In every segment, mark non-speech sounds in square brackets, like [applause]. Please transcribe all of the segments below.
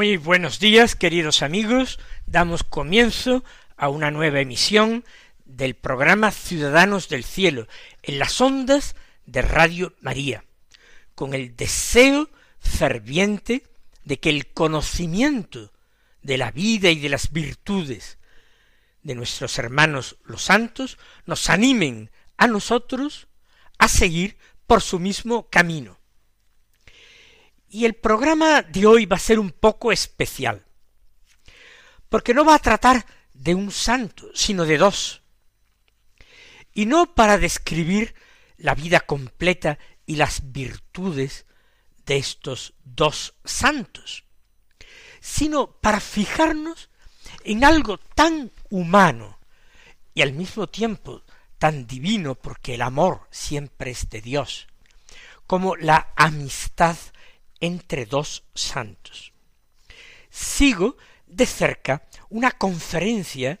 Muy buenos días, queridos amigos. Damos comienzo a una nueva emisión del programa Ciudadanos del Cielo en las ondas de Radio María, con el deseo ferviente de que el conocimiento de la vida y de las virtudes de nuestros hermanos los santos nos animen a nosotros a seguir por su mismo camino y el programa de hoy va a ser un poco especial, porque no va a tratar de un santo, sino de dos. Y no para describir la vida completa y las virtudes de estos dos santos, sino para fijarnos en algo tan humano y al mismo tiempo tan divino, porque el amor siempre es de Dios, como la amistad entre dos santos. Sigo de cerca una conferencia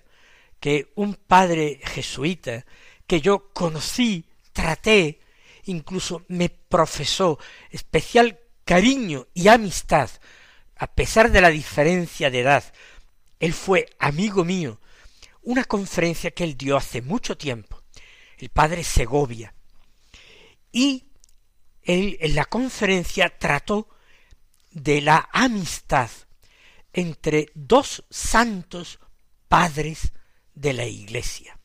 que un padre jesuita que yo conocí, traté, incluso me profesó especial cariño y amistad, a pesar de la diferencia de edad. Él fue amigo mío. Una conferencia que él dio hace mucho tiempo, el padre Segovia. Y en la conferencia trató de la amistad entre dos santos padres de la Iglesia.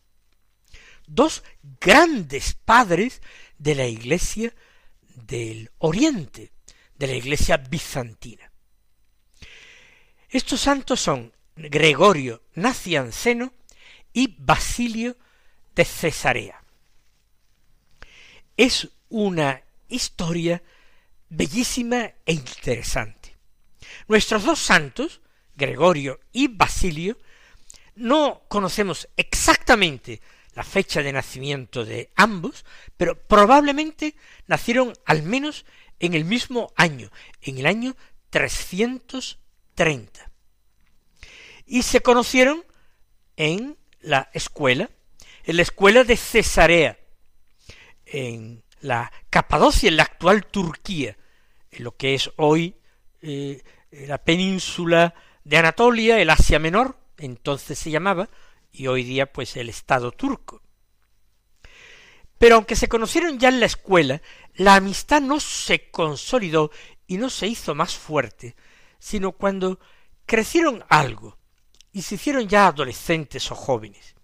Dos grandes padres de la Iglesia del Oriente, de la Iglesia bizantina. Estos santos son Gregorio Nacianceno y Basilio de Cesarea. Es una historia bellísima e interesante. Nuestros dos santos, Gregorio y Basilio, no conocemos exactamente la fecha de nacimiento de ambos, pero probablemente nacieron al menos en el mismo año, en el año 330. Y se conocieron en la escuela, en la escuela de Cesarea, en la Capadocia, en la actual Turquía, en lo que es hoy eh, la península de Anatolia, el Asia Menor, entonces se llamaba, y hoy día pues el Estado turco. Pero aunque se conocieron ya en la escuela, la amistad no se consolidó y no se hizo más fuerte, sino cuando crecieron algo y se hicieron ya adolescentes o jóvenes.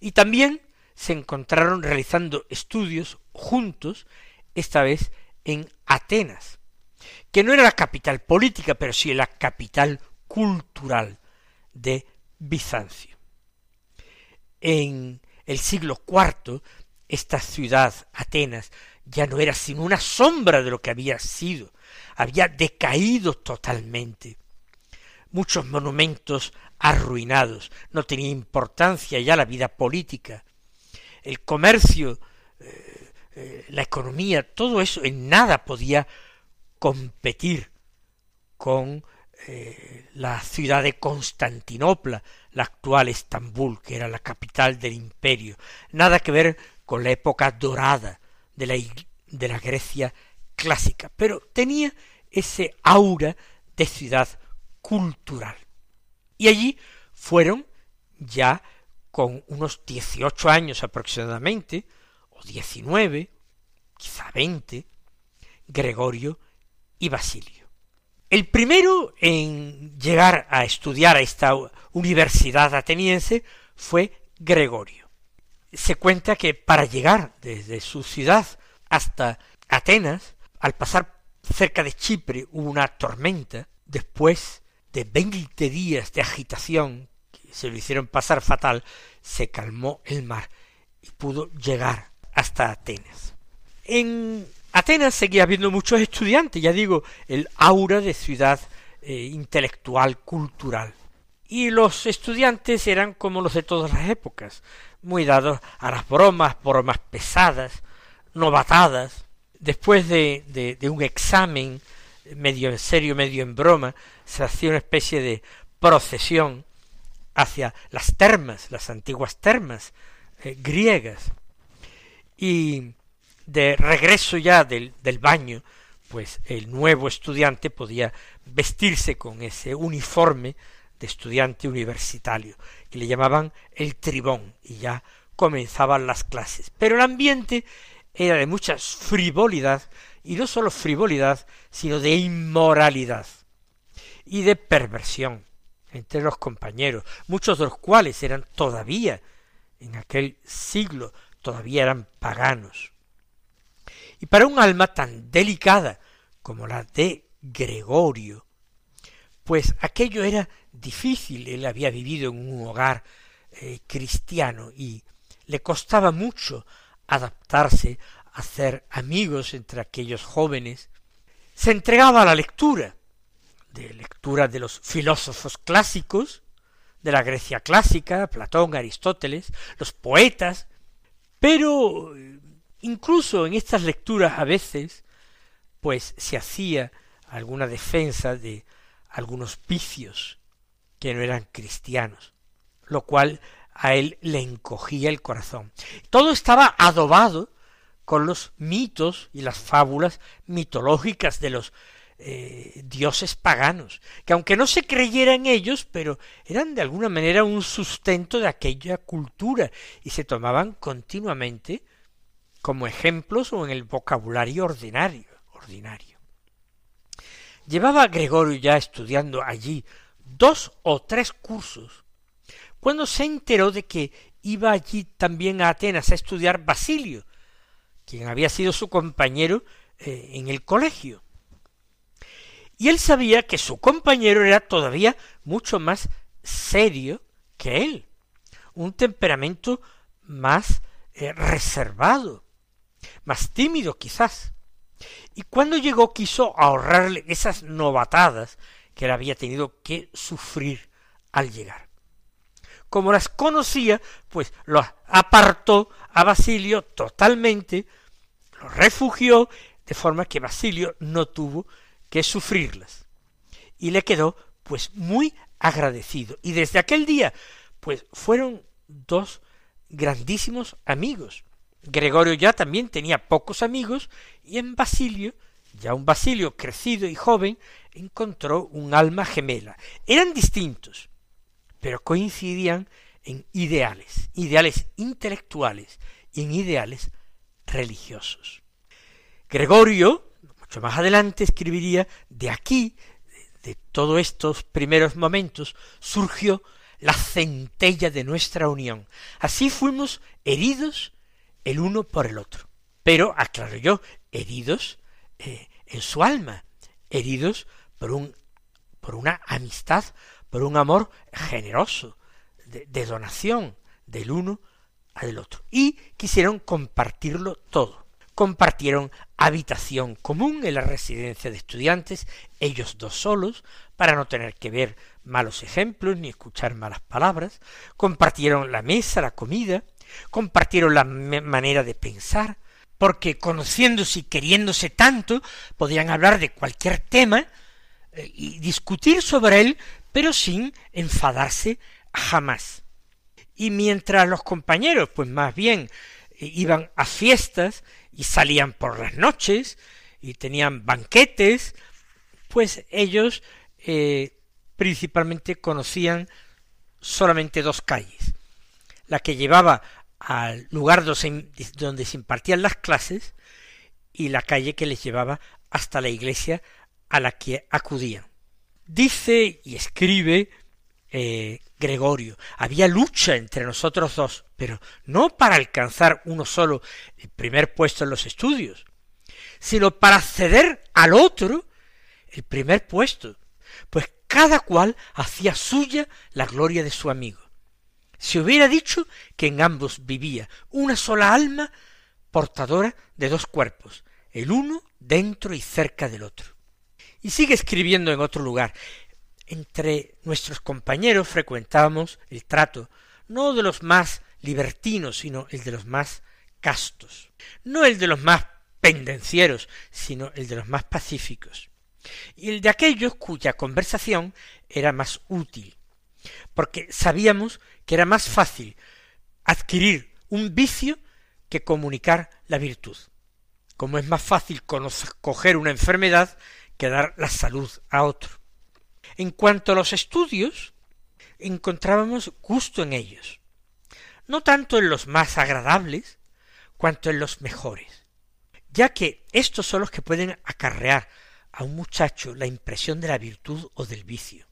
Y también se encontraron realizando estudios juntos, esta vez en Atenas, que no era la capital política, pero sí la capital cultural de Bizancio. En el siglo IV, esta ciudad, Atenas, ya no era sino una sombra de lo que había sido, había decaído totalmente. Muchos monumentos arruinados, no tenía importancia ya la vida política, el comercio, eh, eh, la economía, todo eso en nada podía competir con eh, la ciudad de Constantinopla, la actual Estambul, que era la capital del imperio, nada que ver con la época dorada de la, de la Grecia clásica, pero tenía ese aura de ciudad cultural. Y allí fueron ya con unos dieciocho años aproximadamente, o diecinueve, quizá veinte, Gregorio y Basilio. El primero en llegar a estudiar a esta universidad ateniense fue Gregorio. Se cuenta que para llegar desde su ciudad hasta Atenas, al pasar cerca de Chipre hubo una tormenta, después de veinte días de agitación que se lo hicieron pasar fatal, se calmó el mar y pudo llegar hasta Atenas. En Atenas seguía habiendo muchos estudiantes, ya digo, el aura de ciudad eh, intelectual, cultural. Y los estudiantes eran como los de todas las épocas, muy dados a las bromas, bromas pesadas, novatadas. Después de, de, un examen, medio en serio, medio en broma, se hacía una especie de procesión hacia las termas, las antiguas termas eh, griegas. Y de regreso ya del, del baño, pues el nuevo estudiante podía vestirse con ese uniforme de estudiante universitario, que le llamaban el tribón, y ya comenzaban las clases. Pero el ambiente era de mucha frivolidad, y no sólo frivolidad, sino de inmoralidad y de perversión entre los compañeros, muchos de los cuales eran todavía en aquel siglo, todavía eran paganos. Y para un alma tan delicada como la de Gregorio, pues aquello era difícil, él había vivido en un hogar eh, cristiano y le costaba mucho adaptarse a hacer amigos entre aquellos jóvenes, se entregaba a la lectura, de lectura de los filósofos clásicos, de la Grecia clásica, Platón, Aristóteles, los poetas, pero Incluso en estas lecturas a veces, pues se hacía alguna defensa de algunos vicios que no eran cristianos, lo cual a él le encogía el corazón. Todo estaba adobado con los mitos y las fábulas mitológicas de los eh, dioses paganos, que aunque no se creyera en ellos, pero eran de alguna manera un sustento de aquella cultura y se tomaban continuamente como ejemplos o en el vocabulario ordinario, ordinario. Llevaba Gregorio ya estudiando allí dos o tres cursos, cuando se enteró de que iba allí también a Atenas a estudiar Basilio, quien había sido su compañero eh, en el colegio. Y él sabía que su compañero era todavía mucho más serio que él, un temperamento más eh, reservado, más tímido quizás. Y cuando llegó quiso ahorrarle esas novatadas que él había tenido que sufrir al llegar. Como las conocía, pues lo apartó a Basilio totalmente, lo refugió, de forma que Basilio no tuvo que sufrirlas. Y le quedó pues muy agradecido. Y desde aquel día, pues fueron dos grandísimos amigos. Gregorio ya también tenía pocos amigos y en Basilio, ya un Basilio crecido y joven, encontró un alma gemela. Eran distintos, pero coincidían en ideales, ideales intelectuales y en ideales religiosos. Gregorio, más adelante, escribiría, de aquí, de, de todos estos primeros momentos, surgió la centella de nuestra unión. Así fuimos heridos el uno por el otro. Pero, aclaro yo, heridos eh, en su alma, heridos por un por una amistad, por un amor generoso, de, de donación del uno al otro. Y quisieron compartirlo todo. Compartieron habitación común en la residencia de estudiantes, ellos dos solos, para no tener que ver malos ejemplos ni escuchar malas palabras, compartieron la mesa, la comida, compartieron la manera de pensar, porque conociéndose y queriéndose tanto, podían hablar de cualquier tema eh, y discutir sobre él, pero sin enfadarse jamás. Y mientras los compañeros, pues más bien, eh, iban a fiestas y salían por las noches y tenían banquetes, pues ellos eh, principalmente conocían solamente dos calles, la que llevaba al lugar donde se impartían las clases y la calle que les llevaba hasta la iglesia a la que acudían. Dice y escribe eh, Gregorio, había lucha entre nosotros dos, pero no para alcanzar uno solo el primer puesto en los estudios, sino para ceder al otro el primer puesto, pues cada cual hacía suya la gloria de su amigo. Se hubiera dicho que en ambos vivía una sola alma portadora de dos cuerpos, el uno dentro y cerca del otro. Y sigue escribiendo en otro lugar. Entre nuestros compañeros frecuentábamos el trato no de los más libertinos, sino el de los más castos, no el de los más pendencieros, sino el de los más pacíficos, y el de aquellos cuya conversación era más útil, porque sabíamos que era más fácil adquirir un vicio que comunicar la virtud, como es más fácil coger una enfermedad que dar la salud a otro. En cuanto a los estudios, encontrábamos gusto en ellos, no tanto en los más agradables, cuanto en los mejores, ya que estos son los que pueden acarrear a un muchacho la impresión de la virtud o del vicio.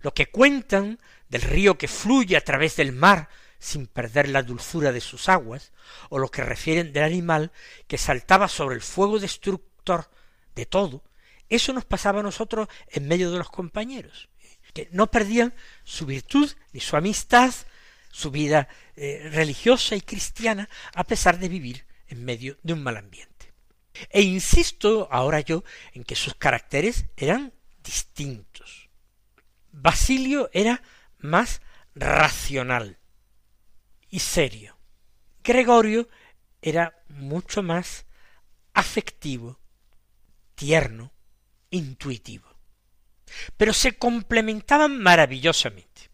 Lo que cuentan del río que fluye a través del mar sin perder la dulzura de sus aguas, o lo que refieren del animal que saltaba sobre el fuego destructor de todo, eso nos pasaba a nosotros en medio de los compañeros, que no perdían su virtud ni su amistad, su vida eh, religiosa y cristiana, a pesar de vivir en medio de un mal ambiente. E insisto ahora yo en que sus caracteres eran distintos. Basilio era más racional y serio. Gregorio era mucho más afectivo, tierno, intuitivo. Pero se complementaban maravillosamente.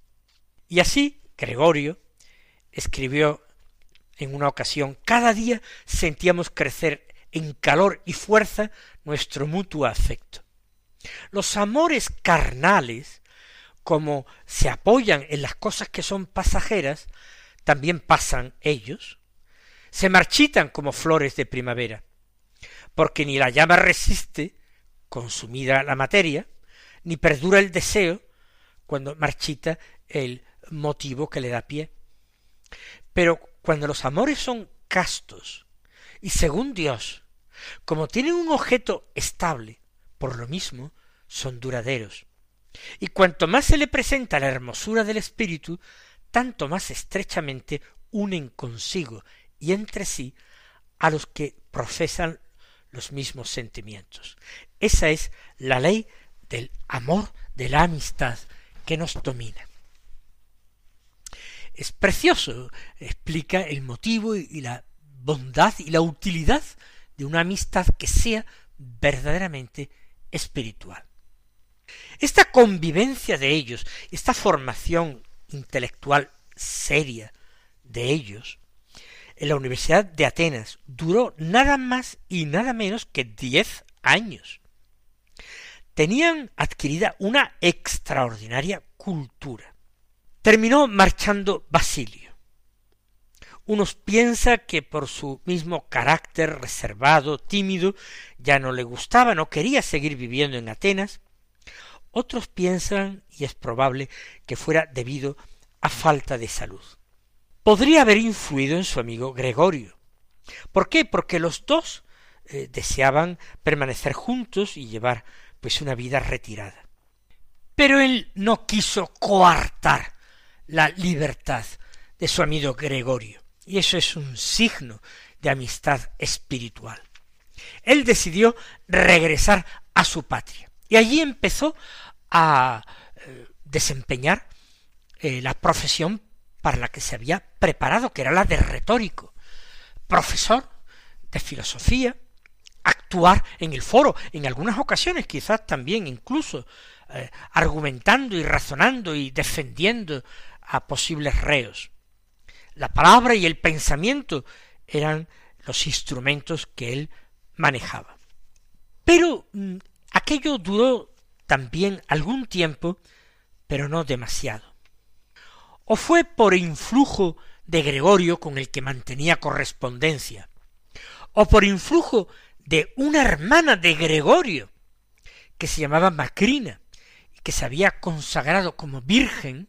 Y así Gregorio escribió en una ocasión, cada día sentíamos crecer en calor y fuerza nuestro mutuo afecto. Los amores carnales, como se apoyan en las cosas que son pasajeras, también pasan ellos, se marchitan como flores de primavera, porque ni la llama resiste consumida la materia, ni perdura el deseo cuando marchita el motivo que le da pie. Pero cuando los amores son castos y según Dios, como tienen un objeto estable, por lo mismo son duraderos. Y cuanto más se le presenta la hermosura del espíritu, tanto más estrechamente unen consigo y entre sí a los que profesan los mismos sentimientos. Esa es la ley del amor, de la amistad que nos domina. Es precioso, explica el motivo y la bondad y la utilidad de una amistad que sea verdaderamente espiritual. Esta convivencia de ellos, esta formación intelectual seria de ellos, en la Universidad de Atenas duró nada más y nada menos que diez años. Tenían adquirida una extraordinaria cultura. Terminó marchando Basilio. Unos piensan que por su mismo carácter reservado, tímido, ya no le gustaba, no quería seguir viviendo en Atenas, otros piensan, y es probable, que fuera debido a falta de salud. Podría haber influido en su amigo Gregorio. ¿Por qué? Porque los dos eh, deseaban permanecer juntos y llevar pues una vida retirada. Pero él no quiso coartar la libertad de su amigo Gregorio, y eso es un signo de amistad espiritual. Él decidió regresar a su patria. Y allí empezó a eh, desempeñar eh, la profesión para la que se había preparado, que era la de retórico, profesor de filosofía, actuar en el foro, en algunas ocasiones quizás también incluso eh, argumentando y razonando y defendiendo a posibles reos. La palabra y el pensamiento eran los instrumentos que él manejaba. Pero mm, Aquello duró también algún tiempo, pero no demasiado. O fue por influjo de Gregorio con el que mantenía correspondencia, o por influjo de una hermana de Gregorio, que se llamaba Macrina, y que se había consagrado como virgen,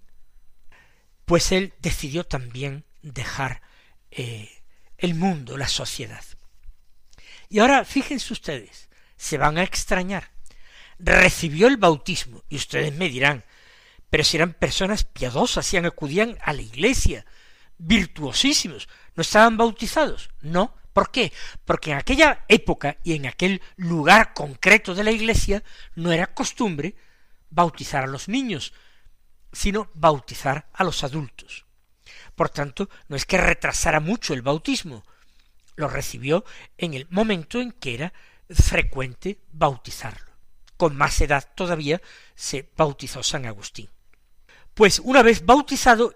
pues él decidió también dejar eh, el mundo, la sociedad. Y ahora fíjense ustedes, se van a extrañar. Recibió el bautismo, y ustedes me dirán, pero si eran personas piadosas, y acudían a la iglesia, virtuosísimos, ¿no estaban bautizados? No. ¿Por qué? Porque en aquella época y en aquel lugar concreto de la iglesia no era costumbre bautizar a los niños, sino bautizar a los adultos. Por tanto, no es que retrasara mucho el bautismo, lo recibió en el momento en que era frecuente bautizarlo. Con más edad todavía se bautizó San Agustín. Pues una vez bautizado,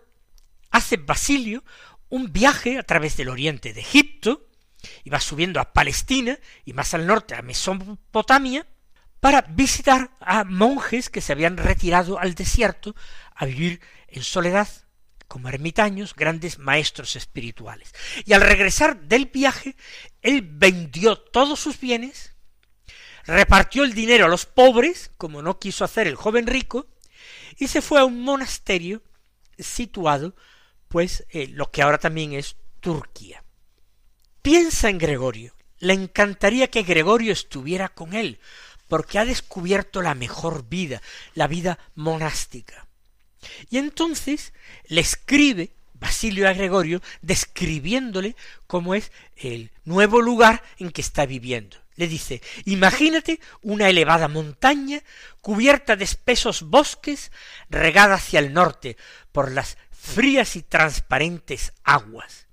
hace Basilio un viaje a través del oriente de Egipto, y va subiendo a Palestina y más al norte a Mesopotamia, para visitar a monjes que se habían retirado al desierto a vivir en soledad como ermitaños, grandes maestros espirituales. Y al regresar del viaje, él vendió todos sus bienes, repartió el dinero a los pobres, como no quiso hacer el joven rico, y se fue a un monasterio situado, pues, en lo que ahora también es Turquía. Piensa en Gregorio. Le encantaría que Gregorio estuviera con él, porque ha descubierto la mejor vida, la vida monástica. Y entonces le escribe Basilio a Gregorio describiéndole cómo es el nuevo lugar en que está viviendo. Le dice, imagínate una elevada montaña cubierta de espesos bosques, regada hacia el norte por las frías y transparentes aguas.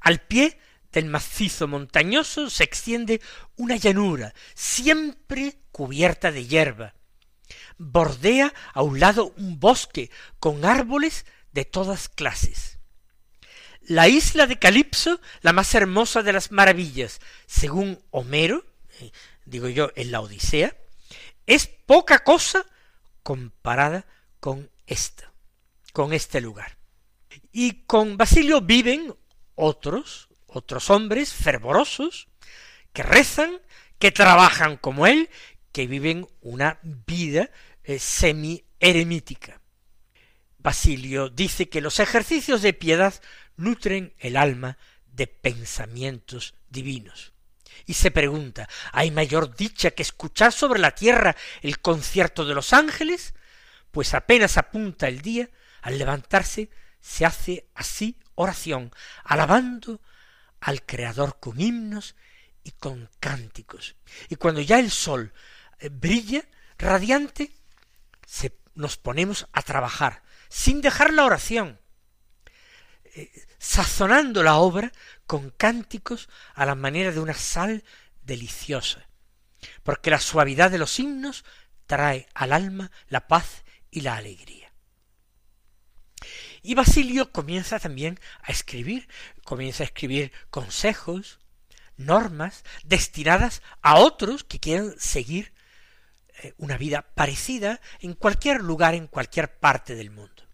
Al pie del macizo montañoso se extiende una llanura, siempre cubierta de hierba. Bordea a un lado un bosque con árboles de todas clases. La isla de Calipso, la más hermosa de las maravillas, según Homero, eh, digo yo en la Odisea, es poca cosa comparada con esta, con este lugar. Y con Basilio viven otros, otros hombres fervorosos, que rezan, que trabajan como él, que viven una vida eh, semi-eremítica. Basilio dice que los ejercicios de piedad nutren el alma de pensamientos divinos. Y se pregunta, ¿hay mayor dicha que escuchar sobre la tierra el concierto de los ángeles? Pues apenas apunta el día, al levantarse se hace así oración, alabando al Creador con himnos y con cánticos. Y cuando ya el sol brilla, radiante, se, nos ponemos a trabajar, sin dejar la oración, eh, sazonando la obra con cánticos a la manera de una sal deliciosa, porque la suavidad de los himnos trae al alma la paz y la alegría. Y Basilio comienza también a escribir, comienza a escribir consejos, normas destinadas a otros que quieran seguir eh, una vida parecida en cualquier lugar, en cualquier parte del mundo.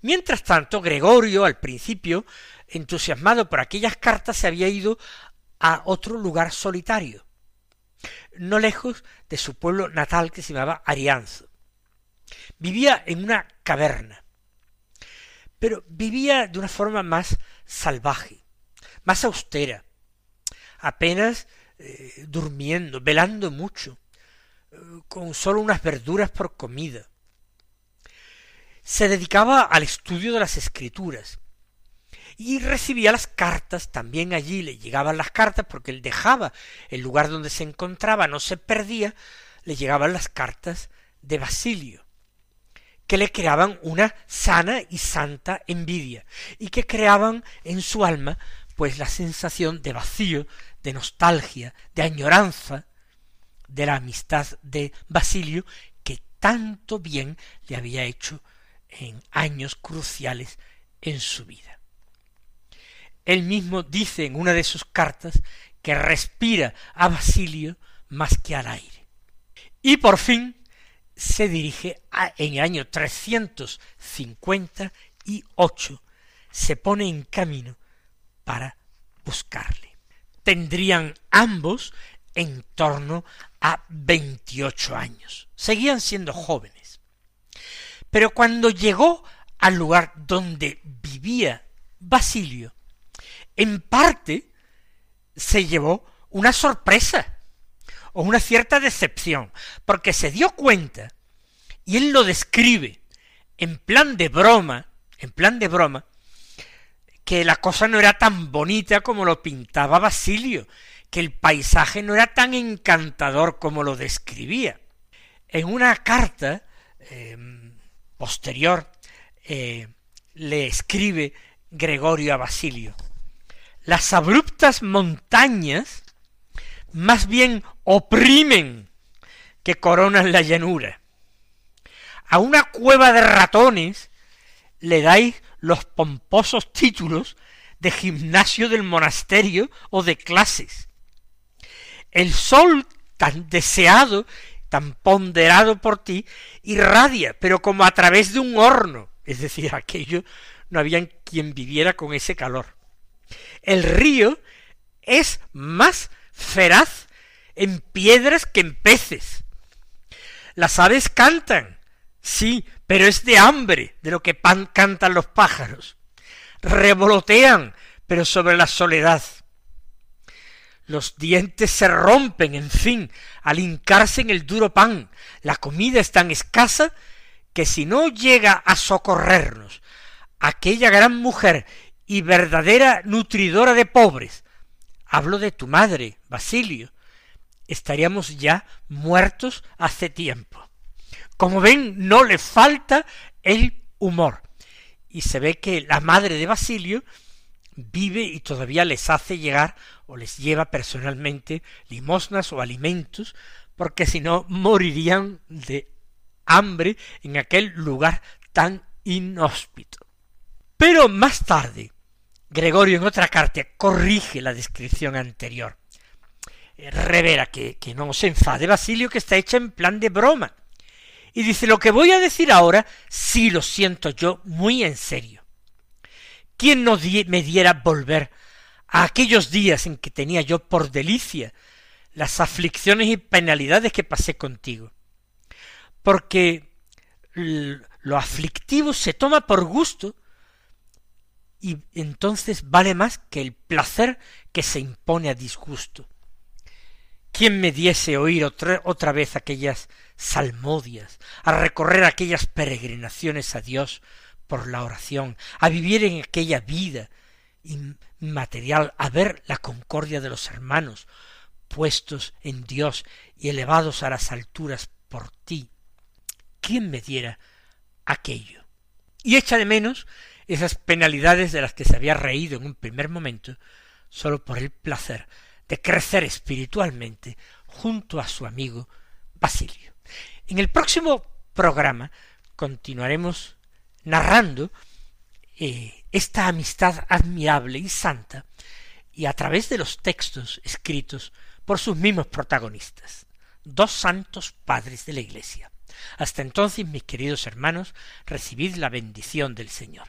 Mientras tanto, Gregorio, al principio, entusiasmado por aquellas cartas, se había ido a otro lugar solitario, no lejos de su pueblo natal que se llamaba Arianzo. Vivía en una caverna, pero vivía de una forma más salvaje, más austera, apenas eh, durmiendo, velando mucho, eh, con sólo unas verduras por comida. Se dedicaba al estudio de las escrituras y recibía las cartas, también allí le llegaban las cartas porque él dejaba el lugar donde se encontraba, no se perdía, le llegaban las cartas de Basilio que le creaban una sana y santa envidia, y que creaban en su alma pues la sensación de vacío, de nostalgia, de añoranza de la amistad de Basilio, que tanto bien le había hecho en años cruciales en su vida. Él mismo dice en una de sus cartas que respira a Basilio más que al aire. Y por fin se dirige a, en el año 358, se pone en camino para buscarle. Tendrían ambos en torno a veintiocho años. Seguían siendo jóvenes. Pero cuando llegó al lugar donde vivía Basilio, en parte se llevó una sorpresa o una cierta decepción, porque se dio cuenta Y él lo describe en plan de broma, en plan de broma, que la cosa no era tan bonita como lo pintaba Basilio, que el paisaje no era tan encantador como lo describía. En una carta em, posterior eh, le escribe Gregorio a Basilio, las abruptas montañas más bien oprimen que coronan la llanura. A una cueva de ratones le dais los pomposos títulos de gimnasio del monasterio o de clases. El sol tan deseado, tan ponderado por ti, irradia, pero como a través de un horno, es decir, [laughs] aquello no había quien viviera con ese calor. El río es más feraz en piedras que en peces. Las aves cantan, sí, pero es de hambre de lo que pan cantan los pájaros. Revolotean, pero sobre la soledad. Los dientes se rompen, en fin, al hincarse en el duro pan. La comida es tan escasa que si no llega a socorrernos aquella gran mujer y verdadera nutridora de pobres, hablo de tu madre, Basilio, estaríamos ya muertos hace tiempo. Como ven, no le falta el humor. Y se ve que la madre de Basilio vive y todavía les hace llegar o les lleva personalmente limosnas o alimentos, porque si no morirían de hambre en aquel lugar tan inhóspito. Pero más tarde, Gregorio en otra carta corrige la descripción anterior. Eh, revela que, que no se enfade Basilio, que está hecha en plan de broma. Y dice, lo que voy a decir ahora, sí lo siento yo muy en serio. ¿Quién no me diera volver a aquellos días en que tenía yo por delicia las aflicciones y penalidades que pasé contigo? Porque lo aflictivo se toma por gusto y entonces vale más que el placer que se impone a disgusto. ¿Quién me diese oír otra, otra vez aquellas salmodias, a recorrer aquellas peregrinaciones a Dios por la oración, a vivir en aquella vida inmaterial, a ver la concordia de los hermanos, puestos en Dios y elevados a las alturas por ti? ¿Quién me diera aquello? Y echa de menos esas penalidades de las que se había reído en un primer momento, sólo por el placer de crecer espiritualmente junto a su amigo Basilio. En el próximo programa continuaremos narrando eh, esta amistad admirable y santa y a través de los textos escritos por sus mismos protagonistas, dos santos padres de la Iglesia. Hasta entonces, mis queridos hermanos, recibid la bendición del Señor.